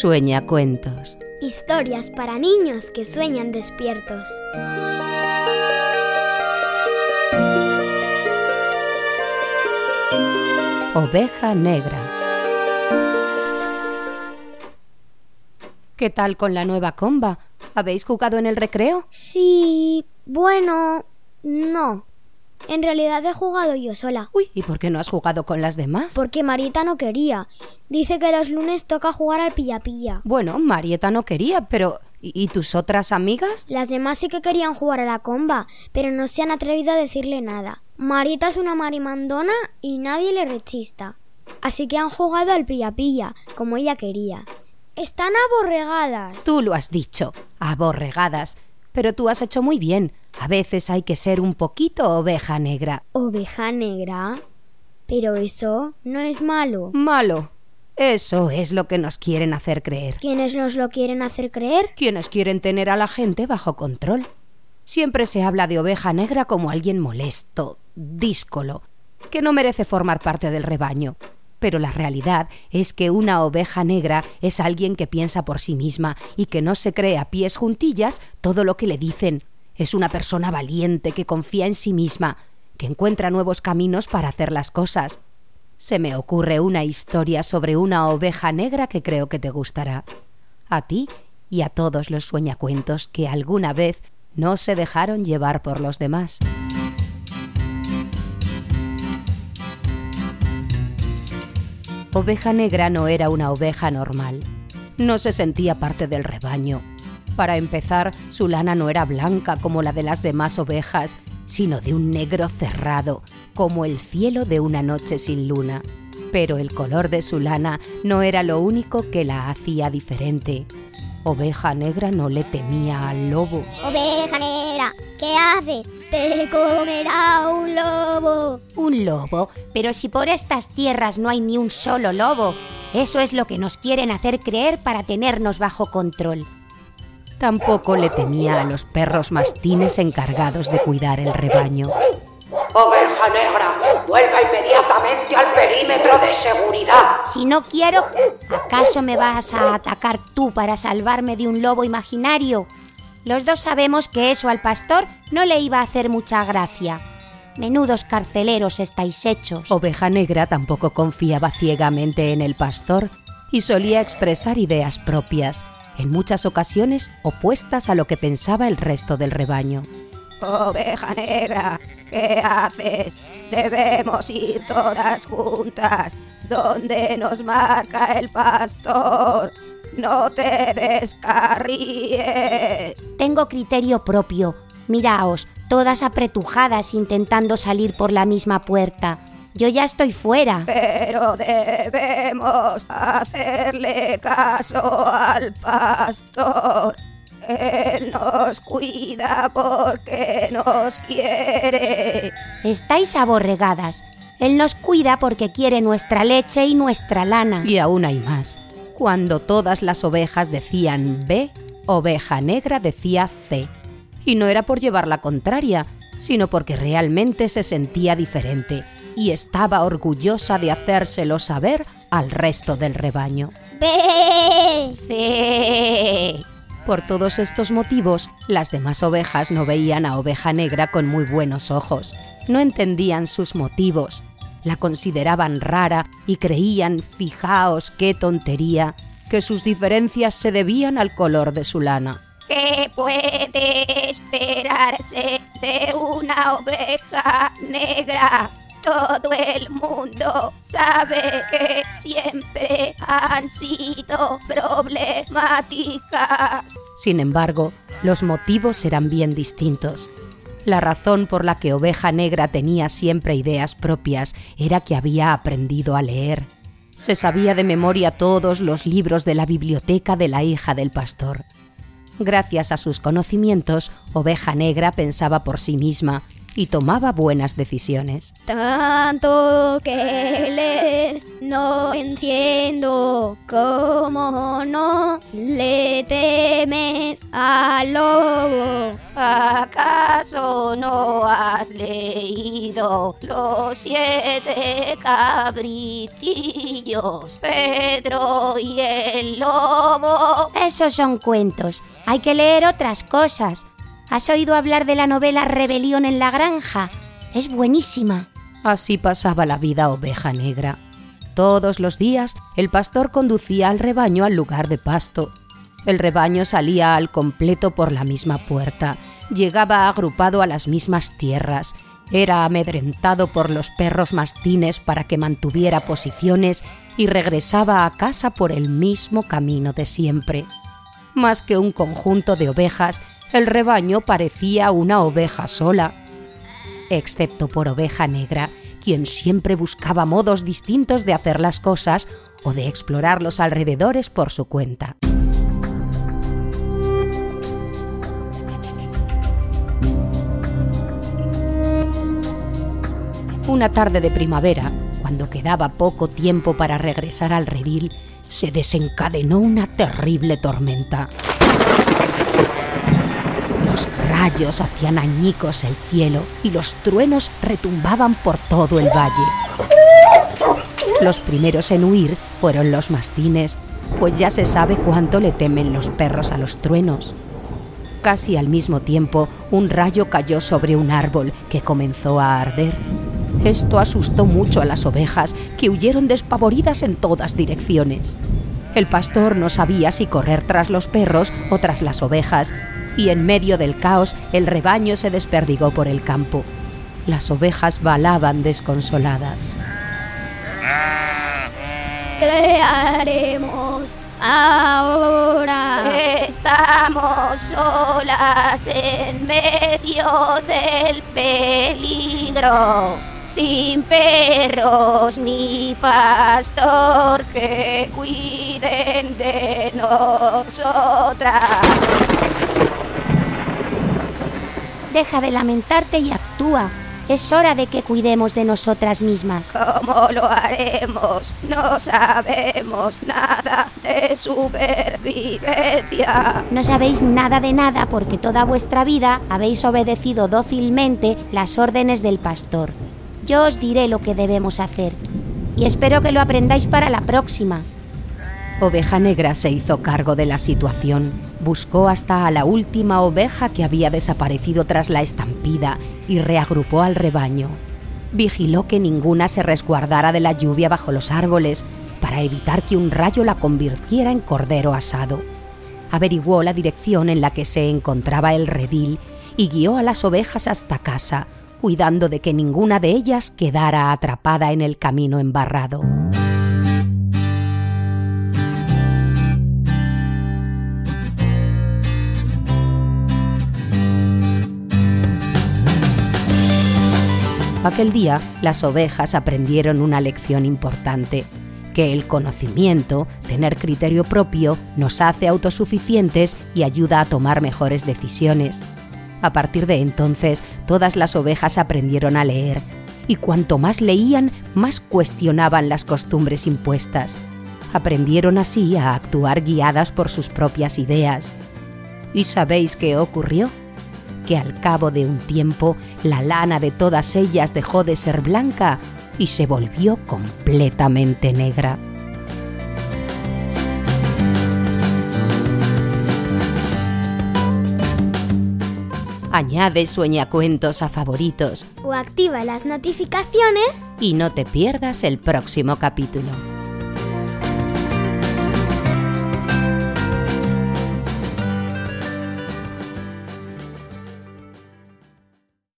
Sueña cuentos. Historias para niños que sueñan despiertos. Oveja negra. ¿Qué tal con la nueva comba? ¿Habéis jugado en el recreo? Sí, bueno, no. En realidad he jugado yo sola. Uy, ¿y por qué no has jugado con las demás? Porque Marieta no quería. Dice que los lunes toca jugar al pilla-pilla. Bueno, Marieta no quería, pero ¿y tus otras amigas? Las demás sí que querían jugar a la comba, pero no se han atrevido a decirle nada. Marieta es una marimandona y nadie le rechista. Así que han jugado al pilla-pilla, como ella quería. Están aborregadas. Tú lo has dicho, aborregadas. Pero tú has hecho muy bien. A veces hay que ser un poquito oveja negra. ¿Oveja negra? Pero eso no es malo. Malo. Eso es lo que nos quieren hacer creer. ¿Quiénes nos lo quieren hacer creer? Quienes quieren tener a la gente bajo control. Siempre se habla de oveja negra como alguien molesto, díscolo, que no merece formar parte del rebaño. Pero la realidad es que una oveja negra es alguien que piensa por sí misma y que no se cree a pies juntillas todo lo que le dicen. Es una persona valiente que confía en sí misma, que encuentra nuevos caminos para hacer las cosas. Se me ocurre una historia sobre una oveja negra que creo que te gustará. A ti y a todos los sueñacuentos que alguna vez no se dejaron llevar por los demás. Oveja Negra no era una oveja normal. No se sentía parte del rebaño. Para empezar, su lana no era blanca como la de las demás ovejas, sino de un negro cerrado, como el cielo de una noche sin luna. Pero el color de su lana no era lo único que la hacía diferente. Oveja Negra no le temía al lobo. Oveja negra, ¿qué haces? Te comerá un lobo. Un lobo, pero si por estas tierras no hay ni un solo lobo, eso es lo que nos quieren hacer creer para tenernos bajo control. Tampoco le temía a los perros mastines encargados de cuidar el rebaño. Oveja negra, vuelva inmediatamente al perímetro de seguridad. Si no quiero, ¿acaso me vas a atacar tú para salvarme de un lobo imaginario? Los dos sabemos que eso al pastor no le iba a hacer mucha gracia. Menudos carceleros estáis hechos. Oveja Negra tampoco confiaba ciegamente en el pastor y solía expresar ideas propias, en muchas ocasiones opuestas a lo que pensaba el resto del rebaño. Oveja negra, ¿qué haces? Debemos ir todas juntas, donde nos marca el pastor. No te descarríes. Tengo criterio propio. Miraos, todas apretujadas intentando salir por la misma puerta. Yo ya estoy fuera. Pero debemos hacerle caso al pastor. Él nos cuida porque nos quiere. Estáis aborregadas. Él nos cuida porque quiere nuestra leche y nuestra lana. Y aún hay más. Cuando todas las ovejas decían B, Oveja Negra decía C. Y no era por llevar la contraria, sino porque realmente se sentía diferente y estaba orgullosa de hacérselo saber al resto del rebaño. ¡Ve! Sí. Por todos estos motivos, las demás ovejas no veían a Oveja Negra con muy buenos ojos. No entendían sus motivos, la consideraban rara y creían, fijaos qué tontería, que sus diferencias se debían al color de su lana. ¿Qué puede esperarse de una oveja negra? Todo el mundo sabe que siempre han sido problemáticas. Sin embargo, los motivos eran bien distintos. La razón por la que Oveja Negra tenía siempre ideas propias era que había aprendido a leer. Se sabía de memoria todos los libros de la biblioteca de la hija del pastor. Gracias a sus conocimientos, Oveja Negra pensaba por sí misma y tomaba buenas decisiones. Tanto que les no entiendo cómo no le temes al lobo. ¿Acaso no has leído los siete cabritillos, Pedro y el lobo? Esos son cuentos. Hay que leer otras cosas. ¿Has oído hablar de la novela Rebelión en la Granja? Es buenísima. Así pasaba la vida oveja negra. Todos los días el pastor conducía al rebaño al lugar de pasto. El rebaño salía al completo por la misma puerta, llegaba agrupado a las mismas tierras, era amedrentado por los perros mastines para que mantuviera posiciones y regresaba a casa por el mismo camino de siempre. Más que un conjunto de ovejas, el rebaño parecía una oveja sola, excepto por oveja negra, quien siempre buscaba modos distintos de hacer las cosas o de explorar los alrededores por su cuenta. Una tarde de primavera, cuando quedaba poco tiempo para regresar al redil, se desencadenó una terrible tormenta. Los rayos hacían añicos el cielo y los truenos retumbaban por todo el valle. Los primeros en huir fueron los mastines, pues ya se sabe cuánto le temen los perros a los truenos. Casi al mismo tiempo, un rayo cayó sobre un árbol que comenzó a arder esto asustó mucho a las ovejas, que huyeron despavoridas en todas direcciones. El pastor no sabía si correr tras los perros o tras las ovejas, y en medio del caos el rebaño se desperdigó por el campo. Las ovejas balaban desconsoladas. ¿Qué haremos ahora? Estamos solas en medio del peligro sin perros ni pastor que cuiden de nosotras. Deja de lamentarte y actúa. Es hora de que cuidemos de nosotras mismas. ¿Cómo lo haremos? No sabemos nada de supervivencia. No sabéis nada de nada porque toda vuestra vida habéis obedecido dócilmente las órdenes del pastor. Yo os diré lo que debemos hacer y espero que lo aprendáis para la próxima. Oveja Negra se hizo cargo de la situación. Buscó hasta a la última oveja que había desaparecido tras la estampida y reagrupó al rebaño. Vigiló que ninguna se resguardara de la lluvia bajo los árboles para evitar que un rayo la convirtiera en cordero asado. Averiguó la dirección en la que se encontraba el redil y guió a las ovejas hasta casa, cuidando de que ninguna de ellas quedara atrapada en el camino embarrado. Aquel día las ovejas aprendieron una lección importante, que el conocimiento, tener criterio propio, nos hace autosuficientes y ayuda a tomar mejores decisiones. A partir de entonces, todas las ovejas aprendieron a leer, y cuanto más leían, más cuestionaban las costumbres impuestas. Aprendieron así a actuar guiadas por sus propias ideas. ¿Y sabéis qué ocurrió? Que al cabo de un tiempo la lana de todas ellas dejó de ser blanca y se volvió completamente negra. Añade sueñacuentos a favoritos o activa las notificaciones y no te pierdas el próximo capítulo.